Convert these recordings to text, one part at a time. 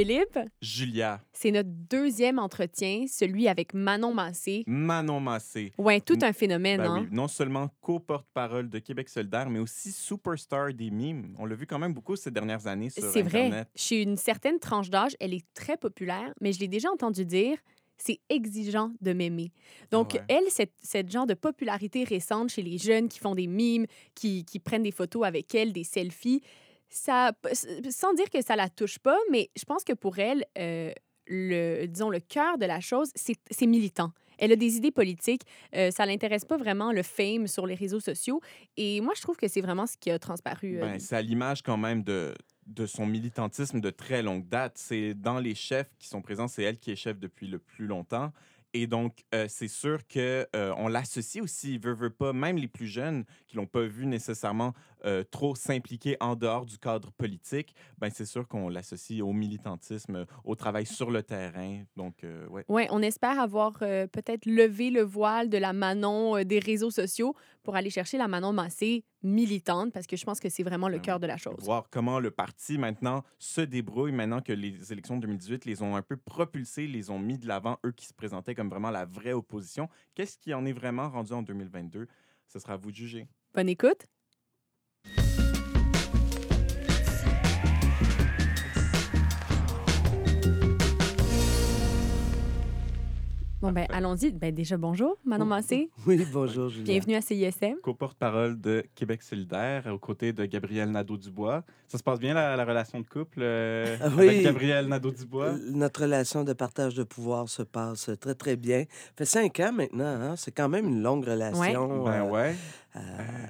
Philippe. Julia. C'est notre deuxième entretien, celui avec Manon Massé. Manon Massé. Ouais, tout un phénomène, Ben hein? oui, non seulement co-porte-parole de Québec solidaire, mais aussi superstar des mimes. On l'a vu quand même beaucoup ces dernières années sur C'est vrai. Internet. Chez une certaine tranche d'âge, elle est très populaire, mais je l'ai déjà entendu dire, c'est exigeant de m'aimer. Donc, ouais. elle, cette, cette genre de popularité récente chez les jeunes qui font des mimes, qui, qui prennent des photos avec elle, des selfies, ça, sans dire que ça la touche pas, mais je pense que pour elle, euh, le, disons, le cœur de la chose, c'est militant. Elle a des idées politiques. euh, ça l'intéresse pas vraiment le fame sur les réseaux sociaux. Et moi, je trouve que c'est vraiment ce qui a transparu. euh, Ben, c'est à l'image quand même de, de son militantisme de très longue date. C'est dans les chefs qui sont présents, c'est elle qui est chef depuis le plus longtemps. Et donc, euh, c'est sûr que euh, l'associe aussi, veut, veut pas, même les plus jeunes qui l'ont pas vu nécessairement euh, trop s'impliquer en dehors du cadre politique, ben c'est sûr qu'on l'associe au militantisme, au travail sur le terrain. Donc, euh, ouais. Oui, on espère avoir euh, peut-être levé le voile de la Manon des réseaux sociaux pour aller chercher la Manon Massé militante, parce que je pense que c'est vraiment le Ben cœur de la chose. voir comment le parti maintenant se débrouille, maintenant que les élections de 2018 les ont un peu propulsés, les ont mis de l'avant, eux qui se présentaient comme vraiment la vraie opposition. Qu'est-ce qui en est vraiment rendu en 2022? Ce sera à vous de juger. Bonne écoute. Bon, ben, allons-y. Ben, déjà, bonjour, Manon Massé. Oui, bonjour, Julien. Bienvenue à CISM. Co-porte-parole de Québec solidaire aux côtés de Gabriel Nadeau-Dubois. Ça se passe bien, la, la relation de couple euh, Ah oui. avec Gabriel Nadeau-Dubois? Euh, Notre relation de partage de pouvoir se passe très, très bien. Ça fait cinq ans maintenant, hein? c'est quand même une longue relation. Ben euh, ouais. Euh,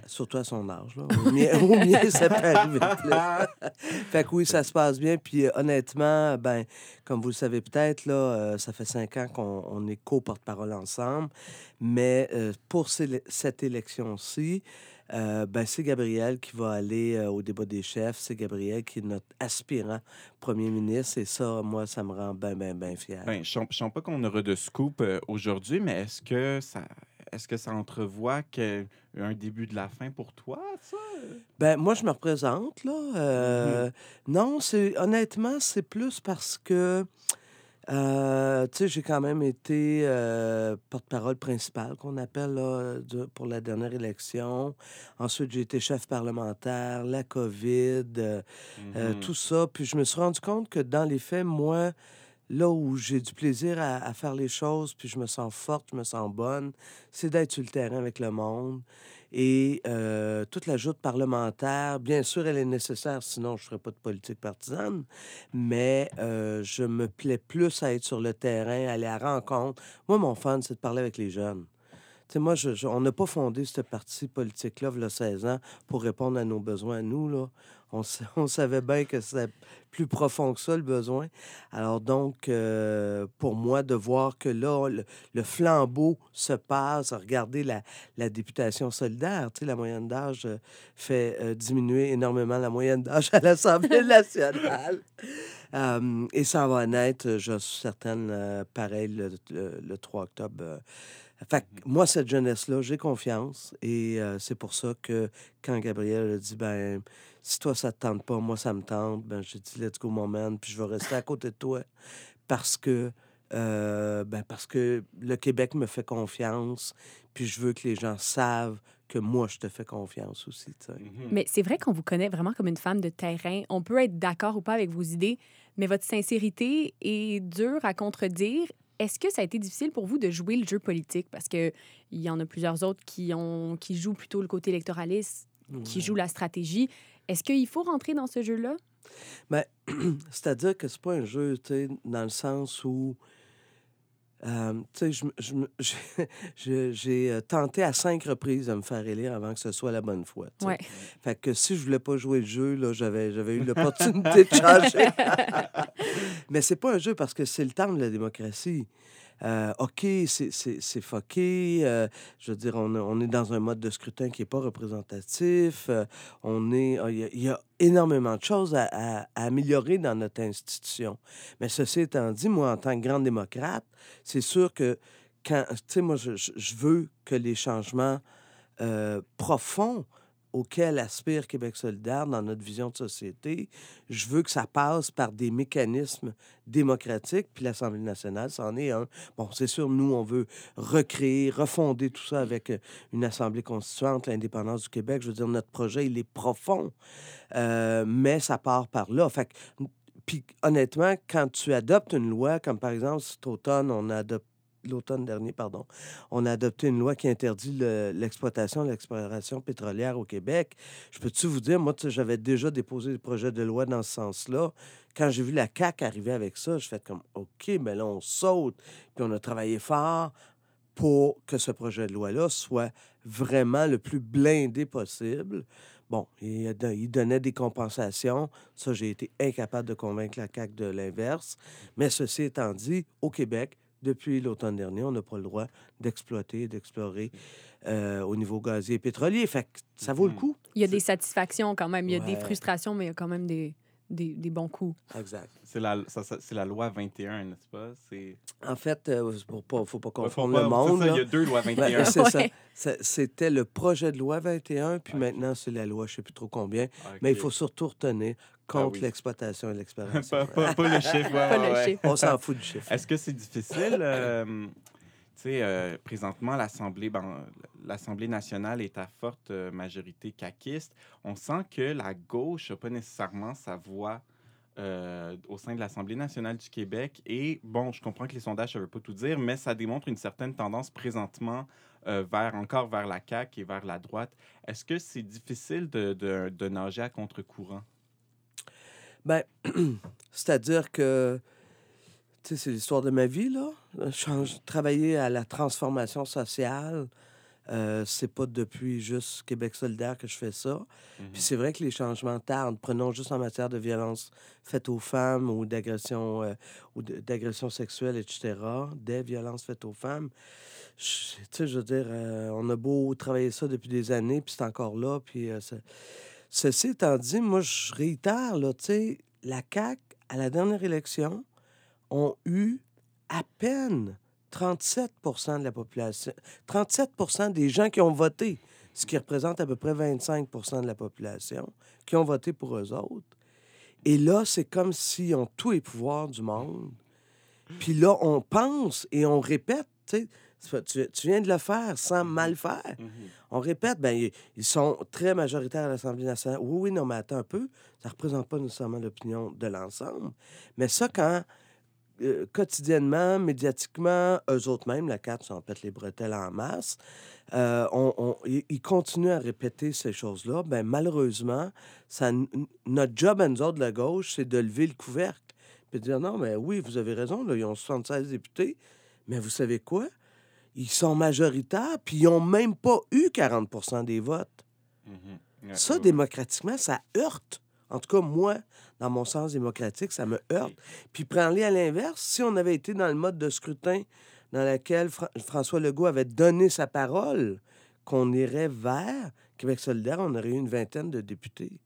surtout à son âge. Là. Au mien, au mien, ça peut arriver fait que oui, ça se passe bien. Puis euh, honnêtement, ben, comme vous le savez peut-être, là, euh, ça fait cinq ans qu'on on est co-porte-parole ensemble. Mais pour ces- cette élection-ci, ben, c'est Gabriel qui va aller au débat des chefs. C'est Gabriel qui est notre aspirant premier ministre. Et ça, moi, ça me rend bien, bien, bien fier. Ben, je ne sens pas qu'on aura de scoop aujourd'hui, mais est-ce que ça... Est-ce que ça entrevoit que, un début de la fin pour toi, ça? Ben, moi, je me représente, là. Euh, Mm-hmm. Non, c'est honnêtement, c'est plus parce que, euh, tu sais, j'ai quand même été euh, porte-parole principale, qu'on appelle, là, de- pour la dernière élection. Ensuite, j'ai été chef parlementaire, la COVID, euh, euh, Mhm. tout ça. Puis je me suis rendu compte que, dans les faits, moi, là où j'ai du plaisir à, à faire les choses, puis je me sens forte, je me sens bonne, c'est d'être sur le terrain avec le monde. Et euh, toute la joute parlementaire, bien sûr, elle est nécessaire, sinon je ne ferais pas de politique partisane, mais euh, je me plais plus à être sur le terrain, aller à rencontre. Moi, mon fun, c'est de parler avec les jeunes. Tu sais, moi, je- je- on n'a pas fondé ce parti politique-là, il y a 16 ans, pour répondre à nos besoins à nous. Là. On, sa- on savait bien que c'était plus profond que ça, le besoin. Alors donc, euh, pour moi, de voir que là, le, le flambeau se passe, regardez la, la députation solidaire, tu sais, la moyenne d'âge euh, fait euh, diminuer énormément la moyenne d'âge à l'Assemblée nationale. Euh, et ça va naître, je suis certaine, euh, pareil, le, le- le 3 octobre. euh. Fait que moi, cette jeunesse-là, j'ai confiance. Et euh, c'est pour ça que quand Gabriel a dit, ben, si toi, ça te tente pas, moi, ça me tente, ben, j'ai dit, let's go, mon man, puis je vais rester à côté de toi parce que, euh, ben, parce que le Québec me fait confiance, puis je veux que les gens savent que moi, je te fais confiance aussi, tu sais. Mhm. Mais c'est vrai qu'on vous connaît vraiment comme une femme de terrain. On peut être d'accord ou pas avec vos idées, mais votre sincérité est dure à contredire. Est-ce que ça a été difficile pour vous de jouer le jeu politique? Parce qu'il y en a plusieurs autres qui, ont, qui jouent plutôt le côté électoraliste, qui jouent la stratégie. Est-ce qu'il faut rentrer dans ce jeu-là? C'est-à-dire que c'est pas un jeu, tu sais, dans le sens où, euh, j'ai- tenté à cinq reprises de me faire élire avant que ce soit la bonne fois. Ouais. Fait que si je voulais pas jouer le jeu, j'avais eu l'opportunité de changer. Mais c'est pas un jeu parce que c'est le temps de la démocratie. Euh, OK, c'est, fucké. euh, je veux dire, on, on est dans un mode de scrutin qui n'est pas représentatif. euh, on est, il y, a- il y a énormément de choses à, à- améliorer dans notre institution. Mais ceci étant dit, moi, en tant que grande démocrate, c'est sûr que quand, tu sais, moi, je, je- je veux que les changements euh, profonds auquel aspire Québec solidaire dans notre vision de société, je veux que ça passe par des mécanismes démocratiques, puis l'Assemblée nationale, c'en est un. Bon, c'est sûr, nous, on veut recréer, refonder tout ça avec euh, une Assemblée constituante, l'indépendance du Québec. Je veux dire, notre projet, il est profond, euh, mais ça part par là. Fait puis honnêtement, quand tu adoptes une loi, comme par exemple cet automne, on a adopté l'automne dernier, pardon, on a adopté une loi qui interdit l'exploitation l'exploration pétrolière au Québec. Je peux-tu vous dire, moi, j'avais déjà déposé des projets de loi dans ce sens-là. Quand j'ai vu la CAQ arriver avec ça, je fais comme, OK, mais là, on saute. Puis on a travaillé fort pour que ce projet de loi-là soit vraiment le plus blindé possible. Bon, il, il, donnait des compensations. Ça, j'ai été incapable de convaincre la CAQ de l'inverse. Mais ceci étant dit, au Québec, depuis l'automne dernier, on n'a pas le droit d'exploiter, d'explorer euh, au niveau gazier et pétrolier. Fait que ça vaut le mm-hmm. coup. Il y a des satisfactions quand même. Il y a des frustrations, mais il y a quand même des, des, des bons coups. Exact. C'est la, c'est la loi 21, n'est-ce pas? En fait, il euh, ne faut pas confondre le monde. il y a deux lois 21. C'était le projet de loi 21, puis maintenant, c'est la loi, je ne sais plus trop combien. Mais il faut surtout retenir ah contre l'exploitation et l'expérience. pas, le chiffre. On s'en fout du chiffre. Est-ce que c'est difficile? Euh, sais, euh, présentement, l'Assemblée, l'Assemblée nationale est à forte euh, majorité caquiste. On sent que la gauche n'a pas nécessairement sa voix au sein de l'Assemblée nationale du Québec. Et bon, je comprends que les sondages ne veulent pas tout dire, mais ça démontre une certaine tendance présentement vers encore vers la CAQ et vers la droite. Est-ce que c'est difficile de, de, nager à contre-courant? Ben, c'est-à-dire que, tu sais, c'est l'histoire de ma vie, là. travailler à la transformation sociale, euh, c'est pas depuis juste Québec solidaire que je fais ça. Puis mm-hmm. c'est vrai que les changements tardent. Prenons juste en matière de violence faites aux femmes ou d'agression euh, ou d'agression sexuelle, etc. Des violences faites aux femmes. Tu sais, je veux dire, euh, on a beau travailler ça depuis des années, puis c'est encore là, puis Ceci étant dit, moi, je réitère, là, tu sais, la CAQ, à la dernière élection, ont eu à peine 37 de la population, 37 des gens qui ont voté, ce qui représente à peu près 25% de la population, qui ont voté pour eux autres. Et là, c'est comme s'ils ont tous les pouvoirs du monde. Puis là, on pense et on répète, tu sais, tu, viens de le faire sans mhm. mal faire. Mhm. On répète, ben, ils, sont très majoritaires à l'Assemblée nationale. Oui, oui, non, mais attends un peu. Ça ne représente pas nécessairement l'opinion de l'ensemble. Mais ça, quand euh, quotidiennement, médiatiquement, eux autres même, la carte s'en pète les bretelles en masse, euh, on, ils continuent à répéter ces choses-là. Ben, malheureusement, ça, notre job à nous autres de la gauche, c'est de lever le couvercle. Puis de dire non, mais oui, vous avez raison, là, ils ont 76 députés. Mais vous savez quoi? ils sont majoritaires, puis ils n'ont même pas eu 40% des votes. Mm-hmm. ça, démocratiquement, ça heurte. En tout cas, moi, dans mon sens démocratique, ça me heurte. Puis prends-les à l'inverse. Si on avait été dans le mode de scrutin dans lequel François Legault avait donné sa parole qu'on irait vers Québec solidaire, on aurait eu une vingtaine de députés.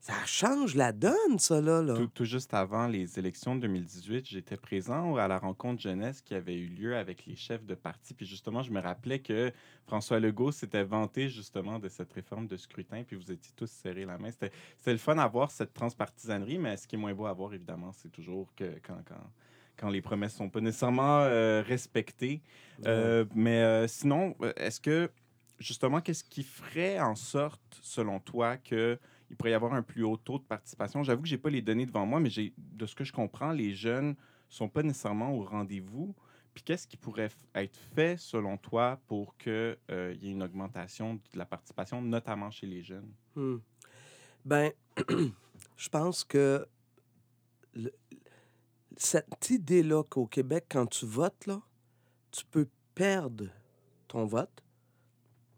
Ça change la donne, ça, là. Tout, juste avant les élections de 2018, j'étais présent à la rencontre jeunesse qui avait eu lieu avec les chefs de parti. Puis justement, je me rappelais que François Legault s'était vanté justement de cette réforme de scrutin, puis vous étiez tous serrés la main. C'était le fun à voir cette transpartisanerie, mais ce qui est moins beau à voir, évidemment, c'est toujours que quand, quand, quand les promesses sont pas nécessairement euh, respectées. Euh, mais euh, sinon, est-ce que, justement, qu'est-ce qui ferait en sorte, selon toi, que il pourrait y avoir un plus haut taux de participation. J'avoue que je n'ai pas les données devant moi, mais de ce que je comprends, les jeunes ne sont pas nécessairement au rendez-vous. Puis qu'est-ce qui pourrait être fait, selon toi, pour qu'il euh, y ait une augmentation de la participation, notamment chez les jeunes? Hmm. Ben, je pense que cette idée-là qu'au Québec, quand tu votes, là, tu peux perdre ton vote.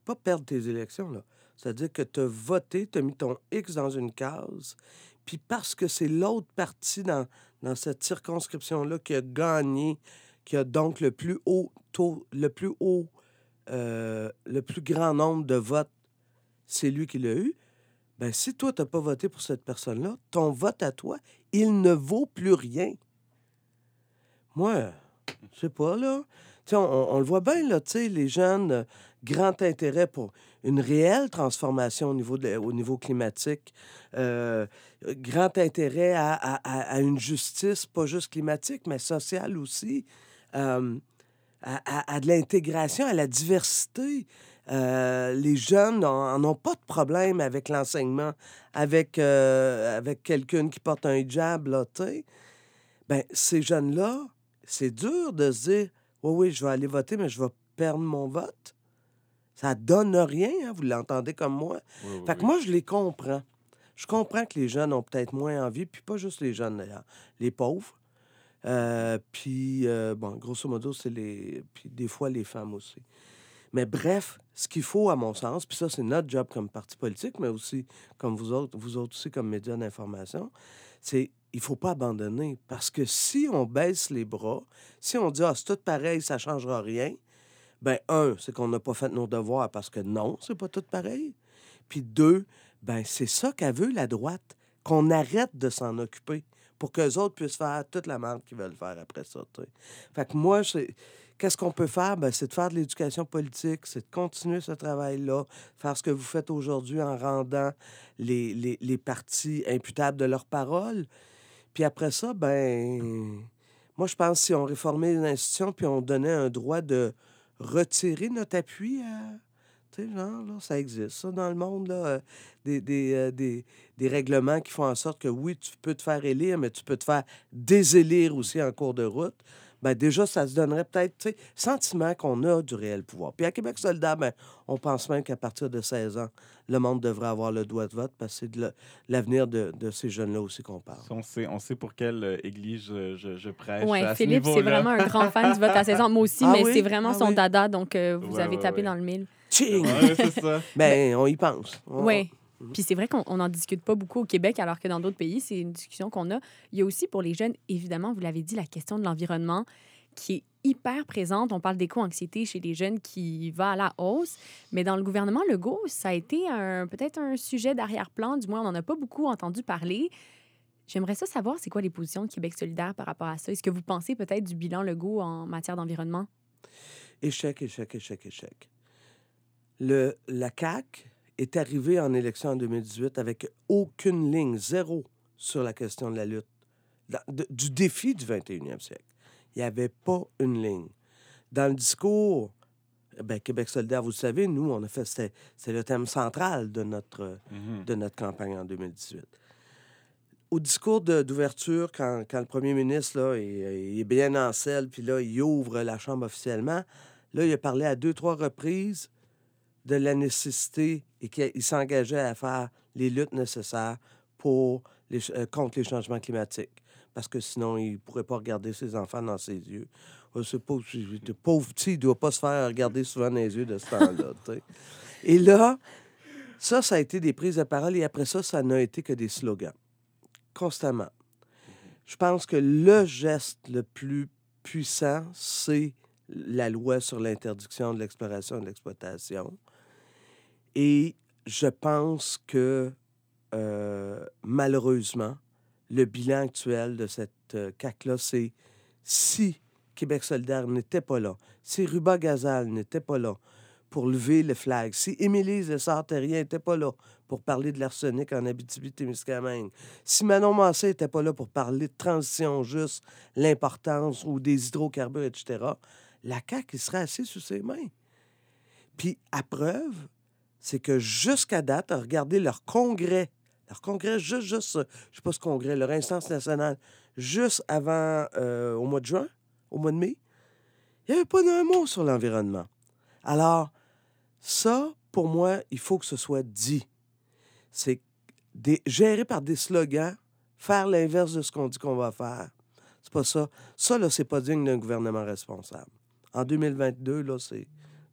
Pas perdre tes élections, là. C'est-à-dire que tu as voté, tu as mis ton X dans une case, puis parce que c'est l'autre partie dans, dans cette circonscription-là qui a gagné, qui a donc le plus haut taux, le plus haut, euh, le plus grand nombre de votes, c'est lui qui l'a eu. Ben, si toi, tu n'as pas voté pour cette personne-là, ton vote à toi, il ne vaut plus rien. Moi, je sais pas, là on, le voit bien, là, les jeunes, grand intérêt pour une réelle transformation au niveau, de, au niveau climatique, euh, grand intérêt à, à, une justice, pas juste climatique, mais sociale aussi, euh, à, à, de l'intégration, à la diversité. Euh, les jeunes n'en ont pas de problème avec l'enseignement, avec, avec quelqu'un qui porte un hijab, là. Ben, ces jeunes-là, c'est dur de se dire, oui, oui, je vais aller voter, mais je vais perdre mon vote. Ça donne rien, hein, vous l'entendez comme moi. fait que moi, je les comprends. Je comprends que les jeunes ont peut-être moins envie, puis pas juste les jeunes d'ailleurs, les pauvres. Euh, puis, euh, bon, grosso modo, c'est les. Puis des fois, les femmes aussi. Mais bref, ce qu'il faut, à mon sens, puis ça, c'est notre job comme parti politique, mais aussi comme vous autres, vous autres aussi comme médias d'information, c'est il faut pas abandonner. Parce que si on baisse les bras, si on dit, ah, c'est tout pareil, ça changera rien, ben un, c'est qu'on n'a pas fait nos devoirs parce que non, c'est pas tout pareil. Puis deux, ben c'est ça qu'a veut la droite, qu'on arrête de s'en occuper pour que les autres puissent faire toute la merde qu'ils veulent faire après ça. Fait que moi, qu'est-ce qu'on peut faire? Ben, c'est de faire de l'éducation politique, c'est de continuer ce travail-là, faire ce que vous faites aujourd'hui en rendant les, les, les partis imputables de leurs paroles. Puis après ça, ben, moi, je pense que si on réformait les institutions puis on donnait un droit de retirer notre appui à. Tu sais, genre, là, ça existe, ça, dans le monde, là. Euh, des, des, euh, des, des, règlements qui font en sorte que oui, tu peux te faire élire, mais tu peux te faire désélire aussi en cours de route ben déjà, ça se donnerait peut-être, tu sais, sentiment qu'on a du réel pouvoir. Puis à Québec soldat, ben, on pense même qu'à partir de 16 ans, le monde devrait avoir le droit de vote parce que c'est de l'avenir de, de, ces jeunes-là aussi qu'on parle. On sait, on sait pour quelle euh, église je, je, prêche. Oui, Philippe, c'est vraiment un grand fan du vote à 16 ans. Moi aussi, ah mais c'est vraiment ah son dada, donc euh, vous avez tapé dans le mille. Ching! c'est ça. Ben, on y pense. Oui. Mhm. Puis c'est vrai qu'on n'en discute pas beaucoup au Québec, alors que dans d'autres pays, c'est une discussion qu'on a. Il y a aussi pour les jeunes, évidemment, vous l'avez dit, la question de l'environnement qui est hyper présente. On parle d'éco-anxiété chez les jeunes qui va à la hausse. Mais dans le gouvernement Legault, ça a été peut-être un sujet d'arrière-plan. Du moins, on n'en a pas beaucoup entendu parler. J'aimerais ça savoir, c'est quoi les positions de Québec solidaire par rapport à ça? Est-ce que vous pensez peut-être du bilan Legault en matière d'environnement? Échec, échec, échec, échec. Le, la CAQ est arrivé en élection en 2018 avec aucune ligne, zéro, sur la question de la lutte, du défi du 21e siècle. Il n'y avait pas une ligne. Dans le discours, ben, Québec solidaire, vous le savez, nous, on a fait, c'est le thème central de notre, mm-hmm. de notre campagne en 2018. Au discours d'ouverture, quand, quand, le premier ministre là, est, est bien en selle, puis là, il ouvre la Chambre officiellement, là, il a parlé à deux, trois reprises de la nécessité et qu'il s'engageait à faire les luttes nécessaires pour euh, contre les changements climatiques. Parce que sinon, il ne pourrait pas regarder ses enfants dans ses yeux. Ce pauvre, pauvre petit, il ne doit pas se faire regarder souvent dans les yeux de ce temps-là. et là, ça, ça a été des prises de parole et après ça, ça n'a été que des slogans. Constamment. Je pense que le geste le plus puissant, c'est la loi sur l'interdiction de l'exploration et de l'exploitation. Et je pense que euh, malheureusement, le bilan actuel de cette euh, CAQ-là, c'est si Québec solidaire n'était pas là, si Ruba Gazal n'était pas là pour lever le flag, si Émilie Lessard-Terrien n'était pas là pour parler de l'arsenic en Abitibi-Témiscamingue, si Manon Massé n'était pas là pour parler de transition juste, l'importance ou des hydrocarbures, etc., la CAQ, il serait assis sous ses mains. Puis, à preuve, c'est que jusqu'à date, regardez leur congrès, leur congrès, juste, juste, je sais pas ce congrès, leur instance nationale, juste avant, euh, au mois de juin, au mois de mai, il n'y avait pas d'un mot sur l'environnement. Alors, ça, pour moi, il faut que ce soit dit. C'est géré par des slogans, faire l'inverse de ce qu'on dit qu'on va faire. C'est pas ça. Ça, là, c'est pas digne d'un gouvernement responsable. En 2022, là, c'est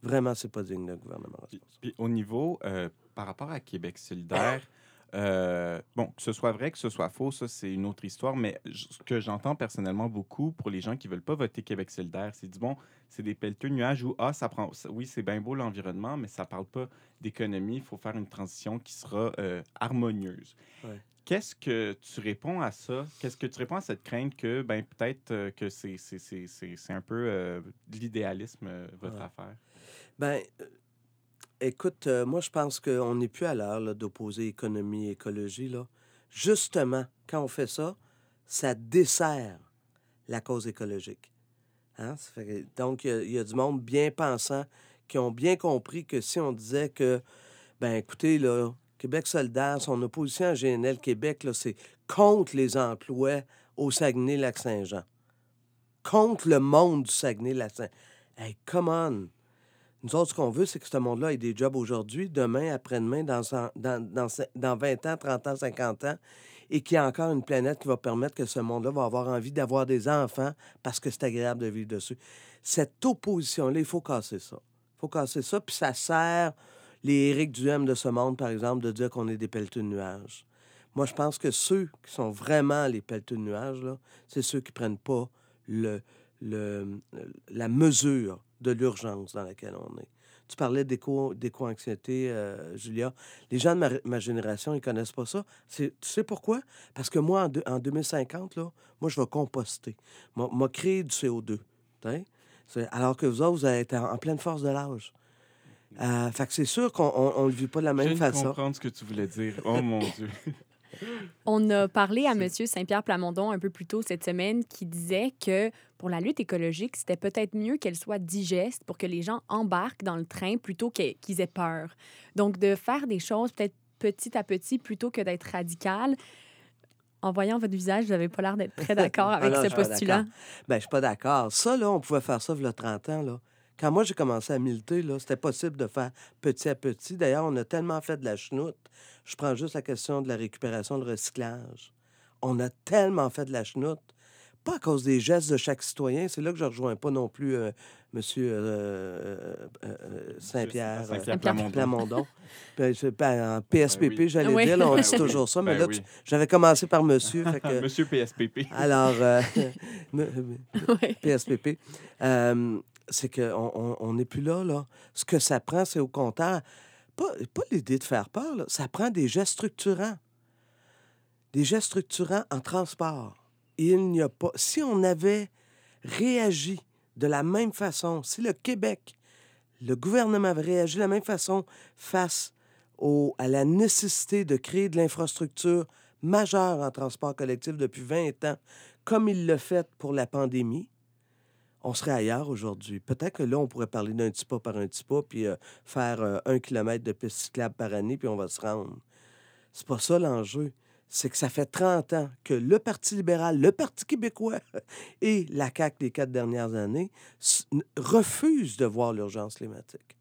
Vraiment, c'est pas digne d'un gouvernement Puis, au niveau, euh, par rapport à Québec solidaire, euh, bon, que ce soit vrai, que ce soit faux, ça, c'est une autre histoire, mais ce que j'entends personnellement beaucoup pour les gens qui veulent pas voter Québec solidaire, c'est du bon, c'est des pelleteux nuages où, ah, ça prend, oui, c'est bien beau l'environnement, mais ça parle pas d'économie, il faut faire une transition qui sera euh, harmonieuse. Qu'est-ce que tu réponds à ça? Qu'est-ce que tu réponds à cette crainte que, ben, peut-être que c'est un peu l'idéalisme, votre affaire? Ben, Écoute, euh, moi, je pense qu'on n'est plus à l'heure d'opposer économie et écologie. Justement, quand on fait ça, ça dessert la cause écologique. Hein? Donc, il y a- du monde bien pensant qui ont bien compris que si on disait que, ben écoutez, là, Québec solidaire, son opposition à GNL Québec, c'est contre les emplois au Saguenay-Lac-Saint-Jean. Contre le monde du Saguenay-Lac-Saint. Hey, come on! Nous autres, ce qu'on veut, c'est que ce monde-là ait des jobs aujourd'hui, demain, après-demain, dans, dans, dans, dans 20 ans, 30 ans, 50 ans, et qu'il y a encore une planète qui va permettre que ce monde-là va avoir envie d'avoir des enfants parce que c'est agréable de vivre dessus. Cette opposition-là, il faut casser ça. Il faut casser ça, puis ça sert les Éric Duhem de ce monde, par exemple, de dire qu'on est des pelleteux de nuages. Moi, je pense que ceux qui sont vraiment les pelleteux de nuages, c'est ceux qui prennent pas le, le, la mesure de l'urgence dans laquelle on est. Tu parlais d'éco- d'éco-anxiété, euh, Julia. Les gens de ma, ma génération, ils connaissent pas ça. C'est- Tu sais pourquoi? Parce que moi, en, en 2050, là, moi, je vais composter. Moi, moi créer du CO2. t'sais. C'est- Alors que vous autres, vous être en, en pleine force de l'âge. Euh, fait que c'est sûr qu'on ne le vit pas de la Je même de façon. comprendre ce que tu voulais dire. Oh mon Dieu. On a parlé à M. Saint-Pierre Plamondon un peu plus tôt cette semaine qui disait que pour la lutte écologique, c'était peut-être mieux qu'elle soit digeste pour que les gens embarquent dans le train plutôt que- qu'ils aient peur. Donc, de faire des choses peut-être petit à petit plutôt que d'être radical. En voyant votre visage, vous n'avez pas l'air d'être très d'accord Ah avec non, ce je postulat. Ben, je suis pas d'accord. Ça, là, on pouvait faire ça il y a 30 ans, là. Quand moi, j'ai commencé à militer, là, c'était possible de faire petit à petit. D'ailleurs, on a tellement fait de la chenoute. Je prends juste la question de la récupération, le recyclage. On a tellement fait de la chenoute. Pas à cause des gestes de chaque citoyen. C'est là que je ne rejoins pas non plus euh, Monsieur euh, euh, euh, Saint-Pierre. Saint-Pierre Plamondon. Plamondon. Plamondon. Ben, ben, en PSPP, oui. j'allais Oui. dire, là, on Ben dit toujours ça, mais Ben là, oui. tu- j'avais commencé par monsieur. fait que- Monsieur PSPP. alors, euh. PSPP, euh, c'est qu'on on, on n'est plus là, là. Ce que ça prend, c'est au contraire, pas, pas l'idée de faire peur, ça prend des gestes structurants. Des gestes structurants en transport. Il n'y a pas... Si on avait réagi de la même façon, si le Québec, le gouvernement avait réagi de la même façon face au, à la nécessité de créer de l'infrastructure majeure en transport collectif depuis 20 ans, comme il l'a fait pour la pandémie, on serait ailleurs aujourd'hui. Peut-être que là, on pourrait parler d'un petit pas par un petit pas, puis euh, faire euh, un kilomètre de piste cyclable par année, puis on va se rendre. C'est pas ça l'enjeu. C'est que ça fait 30 ans que le Parti libéral, le Parti québécois et la CAQ des quatre dernières années refusent de voir l'urgence climatique,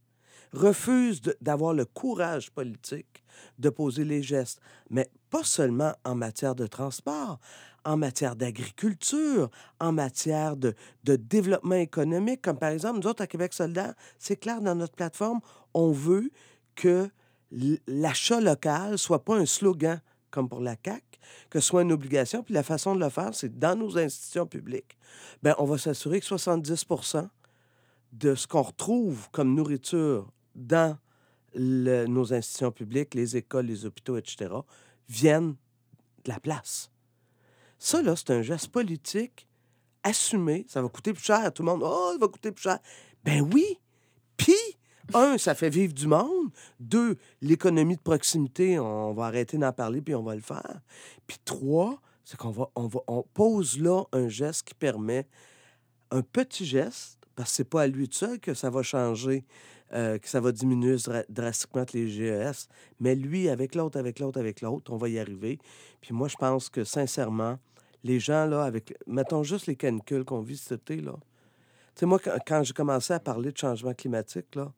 refusent d'avoir le courage politique de poser les gestes, mais pas seulement en matière de transport, en matière d'agriculture, en matière de, développement économique, comme par exemple, nous autres, à Québec solidaire, c'est clair, dans notre plateforme, on veut que l'achat local soit pas un slogan comme pour la CAQ, que ce soit une obligation. Puis la façon de le faire, c'est dans nos institutions publiques. Bien, on va s'assurer que 70% de ce qu'on retrouve comme nourriture dans nos institutions publiques, les écoles, les hôpitaux, etc., viennent de la place. Ça, là, c'est un geste politique assumé. Ça va coûter plus cher. Tout le monde, oh, ça va coûter plus cher. Ben oui. Puis, un, ça fait vivre du monde. Deux, l'économie de proximité, on va arrêter d'en parler puis on va le faire. Puis trois, c'est qu'on va, on va, on pose là un geste qui permet un petit geste, parce que c'est pas à lui seul que ça va changer, euh, que ça va diminuer dra- drastiquement les GES, mais lui, avec l'autre, avec l'autre, avec l'autre, on va y arriver. Puis moi, je pense que sincèrement, les gens, là, avec, mettons juste les canicules qu'on vit cet été, là. Tu sais, moi, quand, quand j'ai commencé à parler de changement climatique, là,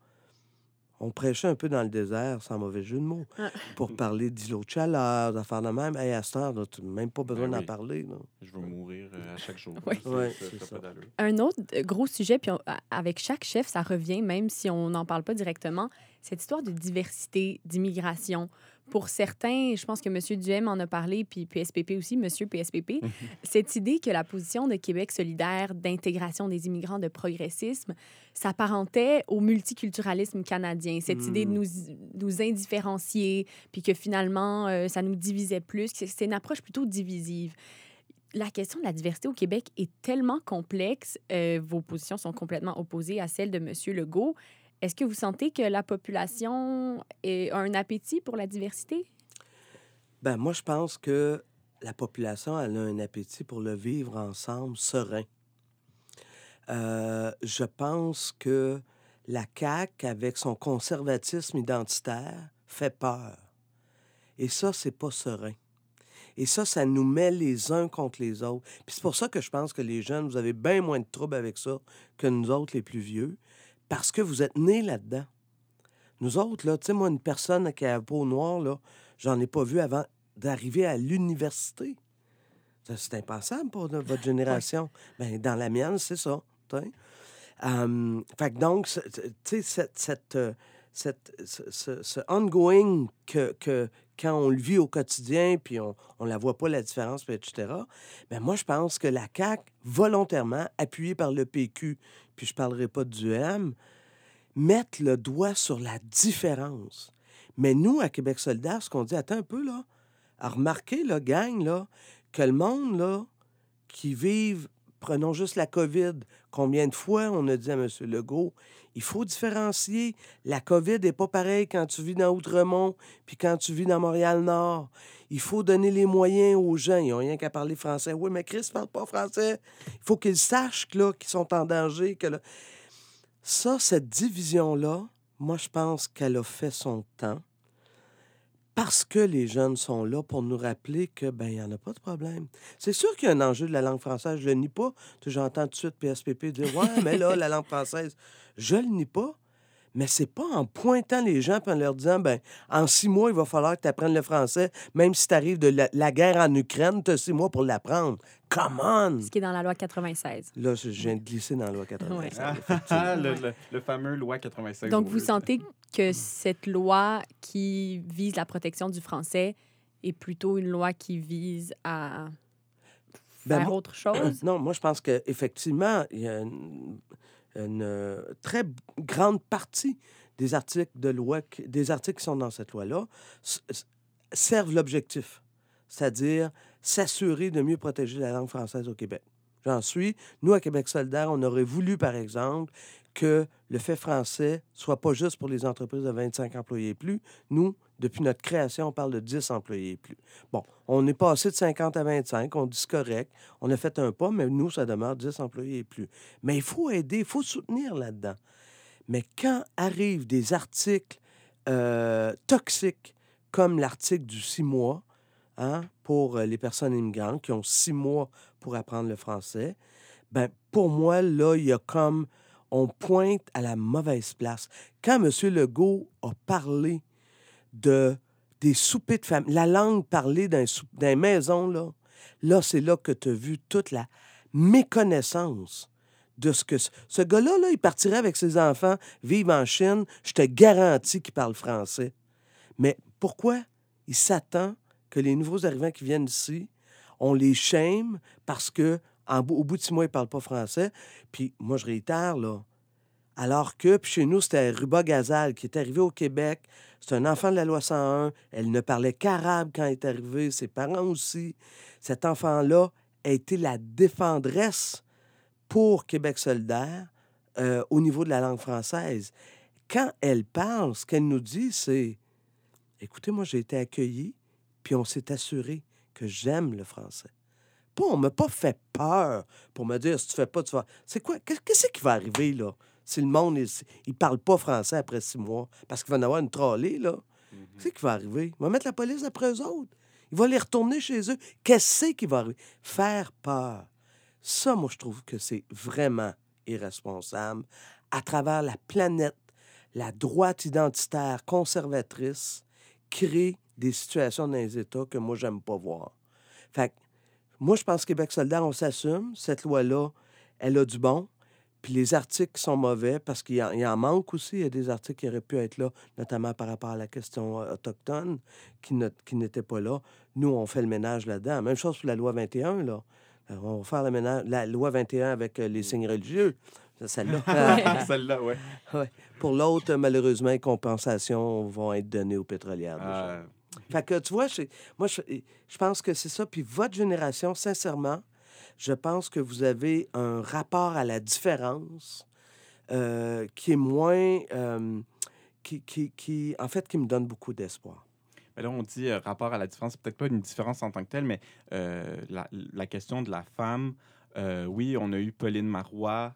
on prêchait un peu dans le désert, sans mauvais jeu de mots, Ah. pour parler d'îlots de chaleur, d'affaires de même. Hey, à cette heure, tu n'as même pas besoin Ben d'en parler. Je veux mourir euh, à chaque jour. Oui. Ouais, ça, pas. Un autre euh, gros sujet, puis on- avec chaque chef, ça revient, même si on n'en parle pas directement, cette histoire de diversité, d'immigration. Pour certains, je pense que M. Duhem en a parlé, puis PSPP aussi, M. PSPP, cette idée que la position de Québec solidaire d'intégration des immigrants, de progressisme, s'apparentait au multiculturalisme canadien. Cette idée de Mm. nous, nous indifférencier, puis que finalement, euh, ça nous divisait plus, c'était une approche plutôt divisive la question de la diversité au Québec est tellement complexe. euh, vos positions sont complètement opposées à celles de M. Legault. Est-ce que vous sentez que la population a un appétit pour la diversité? Ben, moi, je pense que la population, elle a un appétit pour le vivre ensemble serein. Euh, je pense que la CAQ, avec son conservatisme identitaire, fait peur. Et ça, c'est pas serein. Et ça, ça nous met les uns contre les autres. Puis c'est pour ça que je pense que les jeunes, vous avez bien moins de troubles avec ça que nous autres, les plus vieux, parce que vous êtes nés là-dedans. Nous autres, là, tu sais, moi, une personne qui a la peau noire, là, j'en ai pas vu avant d'arriver à l'université. C'est impensable pour de- votre génération. Ben, dans la mienne, c'est ça. Hum, fait que donc, tu sais, cette, cette, euh, cette- ce, ce- ce ongoing que, que quand on le vit au quotidien, puis on ne la voit pas la différence, puis etc., ben moi, je pense que la CAQ, volontairement, appuyée par le PQ, puis je ne parlerai pas du M, mettent le doigt sur la différence. Mais nous, à Québec solidaire, ce qu'on dit, attends un peu, là, à remarquer, là, gang, là, que le monde, là, qui vivent, prenons juste la COVID, combien de fois on a dit à M. Legault, il faut différencier. La COVID n'est pas pareil quand tu vis dans Outremont puis quand tu vis dans Montréal-Nord. Il faut donner les moyens aux gens. Ils n'ont rien qu'à parler français. Oui, mais Chris ne parle pas français. Il faut qu'ils sachent qu'ils sont en danger. Que, là... Ça, cette division-là, moi, je pense qu'elle a fait son temps parce que les jeunes sont là pour nous rappeler que ben il n'y en a pas de problème. C'est sûr qu'il y a un enjeu de la langue française, je le nie pas. J'entends tout de suite PSPP dire Ouais, mais là, la langue française, je le nie pas. Mais c'est pas en pointant les gens et en leur disant ben en six mois, il va falloir que tu apprennes le français, même si tu arrives de la, la guerre en Ukraine, tu as six mois pour l'apprendre. Come on! Ce qui est dans la loi 96. Là, je viens de glisser dans la loi 80. Ouais. Ah, le, le- le fameux loi 85. Donc, vous sentez que cette loi qui vise la protection du français est plutôt une loi qui vise à Ben, faire moi- autre chose? Non, moi, je pense qu'effectivement, il y a une, une, euh, très grande partie des articles de loi, des articles qui sont dans cette loi-là, servent l'objectif, c'est-à-dire s'assurer de mieux protéger la langue française au Québec. J'en suis. Nous, à Québec solidaire, on aurait voulu, par exemple, que le fait français soit pas juste pour les entreprises de 25 employés et plus. Nous, depuis notre création, on parle de 10 employés et plus. Bon, on est passé de 50 à 25, on dit correct. On a fait un pas, mais nous, ça demeure 10 employés et plus. Mais il faut aider, il faut soutenir là-dedans. Mais quand arrivent des articles euh, toxiques, comme l'article du six mois, hein, pour euh, les personnes immigrantes qui ont six mois pour apprendre le français, ben pour moi, là, il y a comme on pointe à la mauvaise place. Quand M. Legault a parlé de des soupers de famille, la langue parlée dans, les maisons, là, là, c'est là que tu as vu toute la méconnaissance de ce que... ce- Ce gars-là, là, il partirait avec ses enfants, vivre en Chine, je te garantis qu'il parle français. Mais pourquoi il s'attend que les nouveaux arrivants qui viennent ici, on les shame parce que au bout de six mois, ils ne parlent pas français. Puis moi, je réitère, là. Alors que, chez nous, c'était Ruba Gazal qui est arrivée au Québec. C'est un enfant de la loi 101. Elle ne parlait qu'arabe quand elle est arrivée. Ses parents aussi. Cet enfant-là a été la défendresse pour Québec solidaire euh, au niveau de la langue française. Quand elle parle, ce qu'elle nous dit, c'est Écoutez, moi, j'ai été accueilli, puis on s'est assuré que j'aime le français. Pas, on m'a pas fait peur pour me dire si tu fais pas, tu vas. C'est quoi? Qu'est- Qu'est-ce qui va arriver, là? Si le monde, il, il parle pas français après six mois, parce qu'il va y en avoir une trollée, là. Qu'est-ce qui va arriver? Il va mettre la police après eux autres. Il va les retourner chez eux. Qu'est-ce qui va arriver? Faire peur. Ça, moi, je trouve que c'est vraiment irresponsable. À travers la planète, la droite identitaire conservatrice crée des situations dans les États que moi, j'aime pas voir. Fait que, moi, je pense que Québec solidaire, on s'assume. Cette loi-là, elle a du bon. Puis les articles qui sont mauvais, parce qu'il y, en- en manque aussi, il y a des articles qui auraient pu être là, notamment par rapport à la question euh, autochtone, qui n'étaient pas là. Nous, on fait le ménage là-dedans. Même chose pour la loi 21, là. Euh, On va faire le ménage, la loi 21 avec euh, les signes religieux. Celle-là. Celle-là, ouais. Pour l'autre, malheureusement, les compensations vont être données aux pétrolières. déjà. Fait que, tu vois, moi, je, je pense que c'est ça. Puis votre génération, sincèrement, je pense que vous avez un rapport à la différence euh, qui est moins... euh, qui, qui, qui, en fait, qui me donne beaucoup d'espoir. Là, on dit euh, rapport à la différence, peut-être pas une différence en tant que telle, mais la, la question de la femme, oui, on a eu Pauline Marois,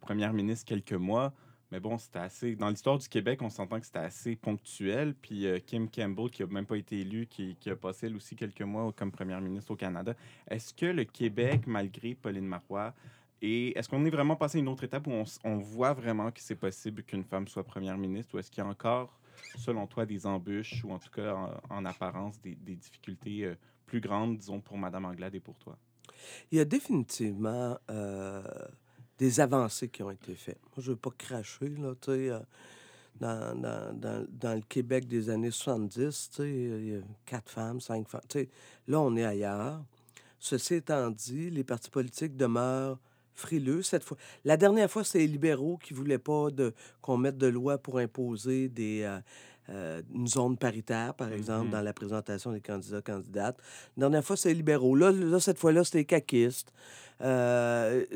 première ministre, quelques mois, mais bon, c'était assez. Dans l'histoire du Québec, on s'entend que c'était assez ponctuel. Puis euh, Kim Campbell, qui a même pas été élue, qui, a passé elle aussi quelques mois comme première ministre au Canada. Est-ce que le Québec, malgré Pauline Marois, et est-ce qu'on est vraiment passé à une autre étape où on, on voit vraiment que c'est possible qu'une femme soit première ministre, ou est-ce qu'il y a encore selon toi, des embûches ou en tout cas, en, en apparence, des, des difficultés euh, plus grandes, disons, pour Mme Anglade et pour toi? Il y a définitivement euh, des avancées qui ont été faites. Moi, je ne veux pas cracher, là, tu sais, euh, dans, dans, dans, dans le Québec des années 70, tu sais, il y a quatre femmes, cinq femmes. Tu sais, là, on est ailleurs. Ceci étant dit, les partis politiques demeurent frileux cette fois. La dernière fois, c'est les libéraux qui ne voulaient pas qu'on mette de loi pour imposer des, euh, euh, une zone paritaire, par exemple, Mhm. dans la présentation des candidats, candidates. La dernière fois, c'est les libéraux. Là, là cette fois-là, c'était les caquistes. Euh,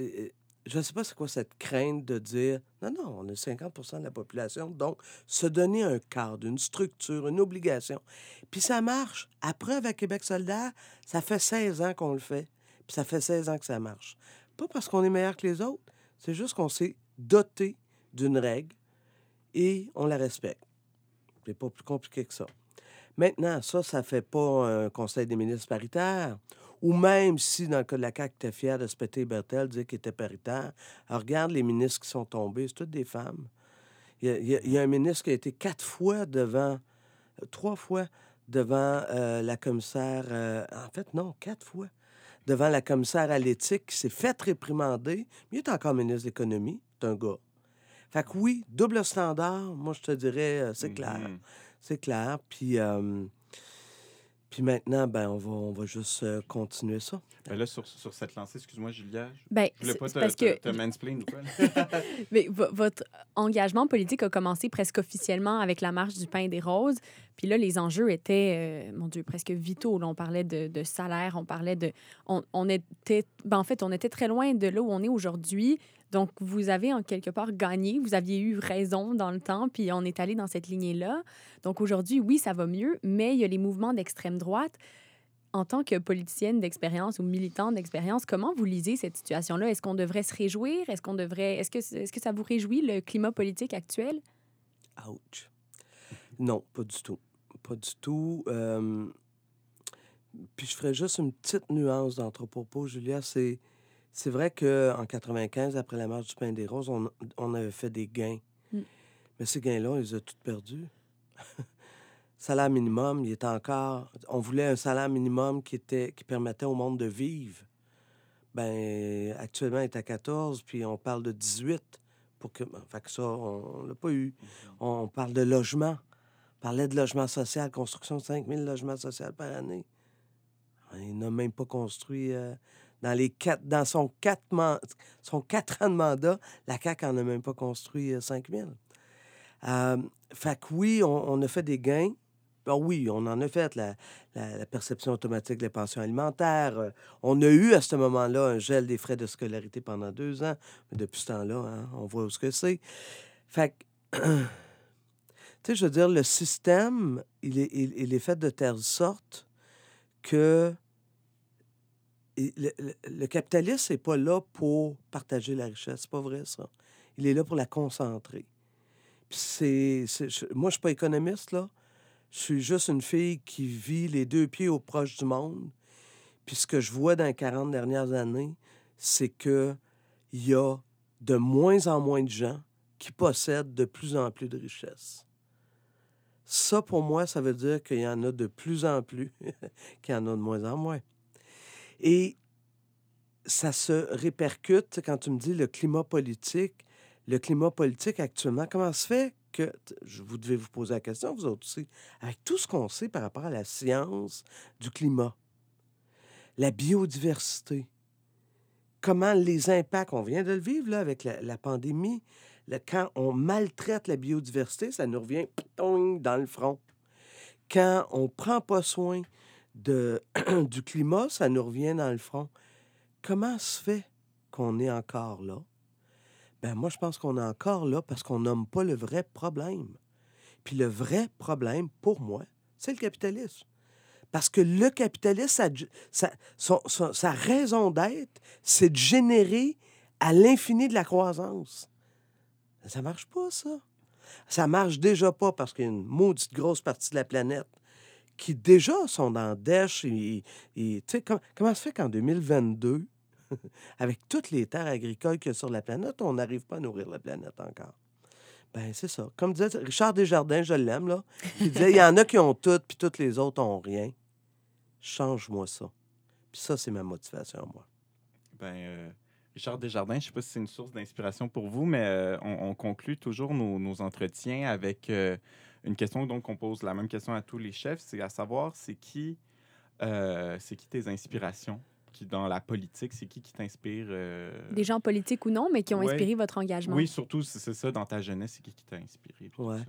je ne sais pas c'est quoi cette crainte de dire non, non, on est 50% de la population. Donc, se donner un cadre, une structure, une obligation. Puis ça marche. À preuve à Québec solidaire, ça fait 16 ans qu'on le fait. Puis ça fait 16 ans que ça marche. Pas parce qu'on est meilleur que les autres, c'est juste qu'on s'est doté d'une règle et on la respecte. C'est pas plus compliqué que ça. Maintenant, ça, ça fait pas un conseil des ministres paritaire. Ou même si, dans le cas de la CAQ, tu fier de se péter Bertel, dire qu'il était paritaire. Alors, regarde les ministres qui sont tombés, c'est toutes des femmes. Il y a, il y a- il y a un ministre qui a été quatre fois devant, euh, trois fois devant euh, la commissaire, euh, en fait, non, quatre fois, devant la commissaire à l'éthique qui s'est fait réprimander, mais il est encore ministre de l'Économie, c'est un gars. Fait que oui, double standard, moi, je te dirais, c'est clair. Mhm. C'est clair. Puis, euh, puis maintenant, ben, on va, on va juste euh, continuer ça. Ben là, sur, sur cette lancée, excuse-moi, Julia, je Ben, je voulais c'est pas te, parce te, que te mansplain ou quoi. mais vo- votre engagement politique a commencé presque officiellement avec la marche du pain et des roses. Puis là, les enjeux étaient, euh, mon Dieu, presque vitaux. Là, on parlait de, de salaire, on parlait de... On, on était... Ben, en fait, on était très loin de là où on est aujourd'hui. Donc, vous avez en quelque part gagné. Vous aviez eu raison dans le temps, puis on est allé dans cette lignée-là. Donc, aujourd'hui, oui, ça va mieux, mais il y a les mouvements d'extrême droite. En tant que politicienne d'expérience ou militante d'expérience, comment vous lisez cette situation-là? Est-ce qu'on devrait se réjouir? Est-ce qu'on devrait... Est-ce que, est-ce que ça vous réjouit, le climat politique actuel? Ouch. Non, pas du tout. Pas du tout. Euh, Puis je ferais juste une petite nuance dans ton propos, Julia. C'est, c'est vrai qu'en 95, après la marche du pain des roses, on, on avait fait des gains. Mm. Mais ces gains-là, on les a tous perdus. salaire minimum, il est encore... On voulait un salaire minimum qui, était, qui permettait au monde de vivre. Ben, actuellement, il est à 14, puis on parle de 18 pour que... ben, Fait que ça, on ne l'a pas eu. On parle de logement. On parlait de logement social, construction de 5 000 logements sociaux par année. Il n'a même pas construit. euh, dans, les quatre, dans son, quatre man- son quatre ans de mandat, la CAQ n'en a même pas construit euh, 5 000. Euh, fait que oui, on, a fait des gains. Ben oui, on en a fait la, la- perception automatique des pensions alimentaires. Euh, on a eu à ce moment-là un gel des frais de scolarité pendant deux ans. Depuis ce temps-là, hein, on voit où ce que c'est. Fait que, tu sais, je veux dire, le système, il est, il, est fait de telle sorte que le, capitalisme n'est pas là pour partager la richesse. C'est pas vrai, ça. Il est là pour la concentrer. Moi, je suis pas économiste, là. Je suis juste une fille qui vit les deux pieds au proche du monde. Puis ce que je vois dans les 40 dernières années, c'est que il y a de moins en moins de gens qui possèdent de plus en plus de richesses. Ça, pour moi, ça veut dire qu'il y en a de plus en plus qu'il y en a de moins en moins. Et ça se répercute, quand tu me dis le climat politique, le climat politique actuellement, comment se fait que, je- vous devez vous poser la question, vous autres aussi, avec tout ce qu'on sait par rapport à la science du climat, la biodiversité, comment les impacts, on vient de le vivre là, avec la, pandémie, quand on maltraite la biodiversité, ça nous revient dans le front. Quand on prend pas soin du climat, ça nous revient dans le front. Comment se fait qu'on est encore là? Ben moi, je pense qu'on est encore là parce qu'on nomme pas le vrai problème. Puis le vrai problème, pour moi, c'est le capitalisme. Parce que le capitalisme, sa raison d'être, c'est de générer à l'infini de la croissance. Ça marche pas, ça. Ça marche déjà pas parce qu'il y a une maudite grosse partie de la planète qui déjà sont dans dèche. Et, comment ça fait qu'en 2022, avec toutes les terres agricoles qu'il y a sur la planète, on n'arrive pas à nourrir la planète encore? Ben, c'est ça. Comme disait Richard Desjardins, je l'aime, là. Il disait, il y en a qui ont tout, puis toutes les autres ont rien. Change-moi ça. Puis ça, c'est ma motivation, moi. Ben, euh, Richard Desjardins, je ne sais pas si c'est une source d'inspiration pour vous, mais euh, on, on conclut toujours nos, nos entretiens avec euh, une question. Donc, on pose la même question à tous les chefs, c'est à savoir, c'est qui, euh, c'est qui tes inspirations qui, dans la politique, c'est qui qui t'inspire euh, Des gens politiques ou non, mais qui ont Ouais. inspiré votre engagement. Oui, surtout, c'est ça, dans ta jeunesse, c'est qui qui t'a inspiré? Ouais.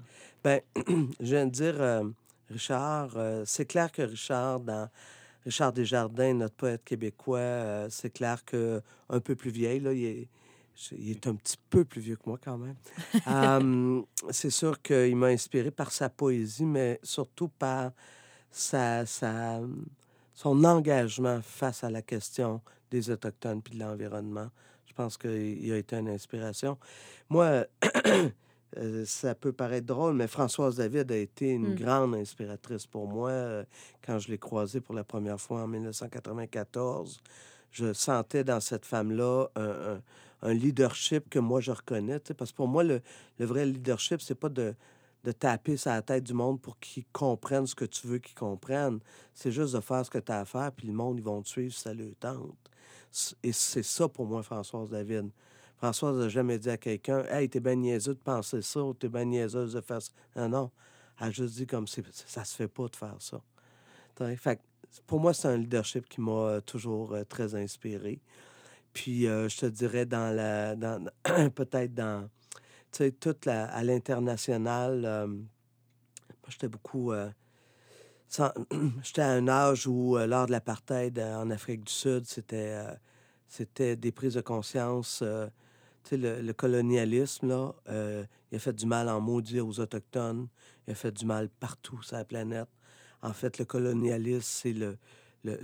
Ben, je viens de dire, euh, Richard, euh, c'est clair que Richard, dans Richard Desjardins, notre poète québécois, euh, c'est clair que un peu plus vieil, là, il est, il est un petit peu plus vieux que moi quand même. C'est sûr qu'il m'a inspiré par sa poésie, mais surtout par sa, sa- son engagement face à la question des Autochtones puis de l'environnement. Je pense qu'il a été une inspiration. Moi, euh, ça peut paraître drôle, mais Françoise David a été une Mm. grande inspiratrice pour moi. euh, Quand je l'ai croisée pour la première fois en 1994, je sentais dans cette femme-là un, un- un leadership que moi je reconnais. Parce que pour moi, le, le vrai leadership, c'est pas de, de taper sur la tête du monde pour qu'ils comprennent ce que tu veux qu'ils comprennent. C'est juste de faire ce que tu as à faire, puis le monde, ils vont te suivre si ça le tente. Et c'est ça pour moi, Françoise David. Françoise n'a jamais dit à quelqu'un Hey, t'es bien niaiseux de penser ça ou t'es bien niaiseuse de faire ça. Non, non. Elle a juste dit comme ça se fait pas de faire ça. Fait pour moi, c'est un leadership qui m'a euh, toujours euh, très inspiré. Puis euh, je te dirais dans la. Dans, peut-être dans. Tu sais, toute la, à l'international, euh, moi, j'étais beaucoup. euh, j'étais à un âge où, lors de l'apartheid en Afrique du Sud, c'était. c'était des prises de conscience. le, colonialisme, là, il a fait du mal en maudit aux Autochtones. Il a fait du mal partout sur la planète. En fait, le colonialisme, c'est le, le-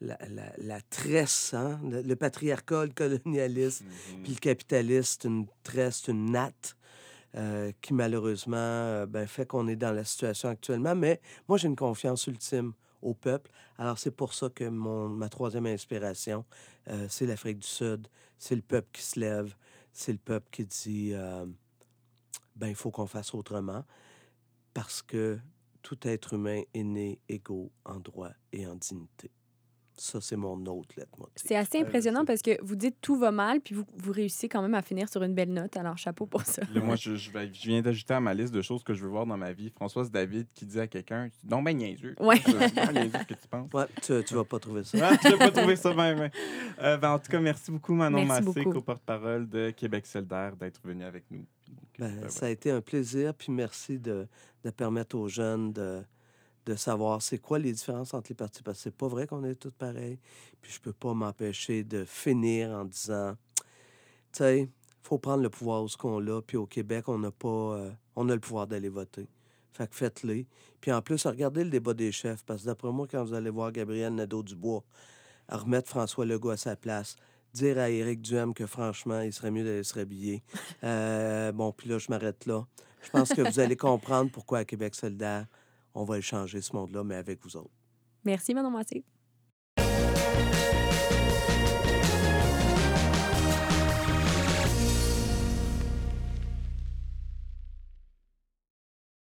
la, la- la tresse, hein? le, le patriarcat, le colonialisme, puis le capitalisme, c'est une tresse, une natte euh, qui, malheureusement, euh, ben, fait qu'on est dans la situation actuellement. Mais moi, j'ai une confiance ultime au peuple. Alors, c'est pour ça que mon, ma troisième inspiration, euh, c'est l'Afrique du Sud. C'est le peuple qui se lève. C'est le peuple qui dit, ben, il faut qu'on fasse autrement parce que tout être humain est né égaux en droit et en dignité. Ça, c'est mon autre lettre C'est assez impressionnant parce que vous dites tout va mal, puis vous, vous réussissez quand même à finir sur une belle note. Alors, chapeau pour ça. Là, moi, je, je vais- je viens d'ajouter à ma liste de choses que je veux voir dans ma vie. Françoise David qui dit à quelqu'un Non, ben niaiseux. Ouais. C'est niaiseux que tu penses. Ouais, tu, tu vas pas trouver ça. Ah, je n'ai pas trouvé ça bien. bien. Euh, ben, en tout cas, merci beaucoup, Manon Merci Massé, beaucoup. co-porte-parole de Québec solidaire, d'être venu avec nous. Ben, ben, ça a été un plaisir, puis merci de, de permettre aux jeunes de, de savoir c'est quoi les différences entre les partis, parce que c'est pas vrai qu'on est tous pareils. Puis je peux pas m'empêcher de finir en disant, tu sais, faut prendre le pouvoir où ce qu'on l'a, puis au Québec, on n'a pas, euh, on a le pouvoir d'aller voter. Fait que faites-le. Puis en plus, regardez le débat des chefs, parce que d'après moi, quand vous allez voir Gabriel Nadeau-Dubois, à remettre François Legault à sa place, dire à Éric Duhem que franchement, il serait mieux d'aller se rhabiller. Euh, bon, puis là, je m'arrête là. Je pense que vous allez comprendre pourquoi à Québec solidaire, on va le changer, ce monde-là, mais avec vous autres. Merci, Manon Massé.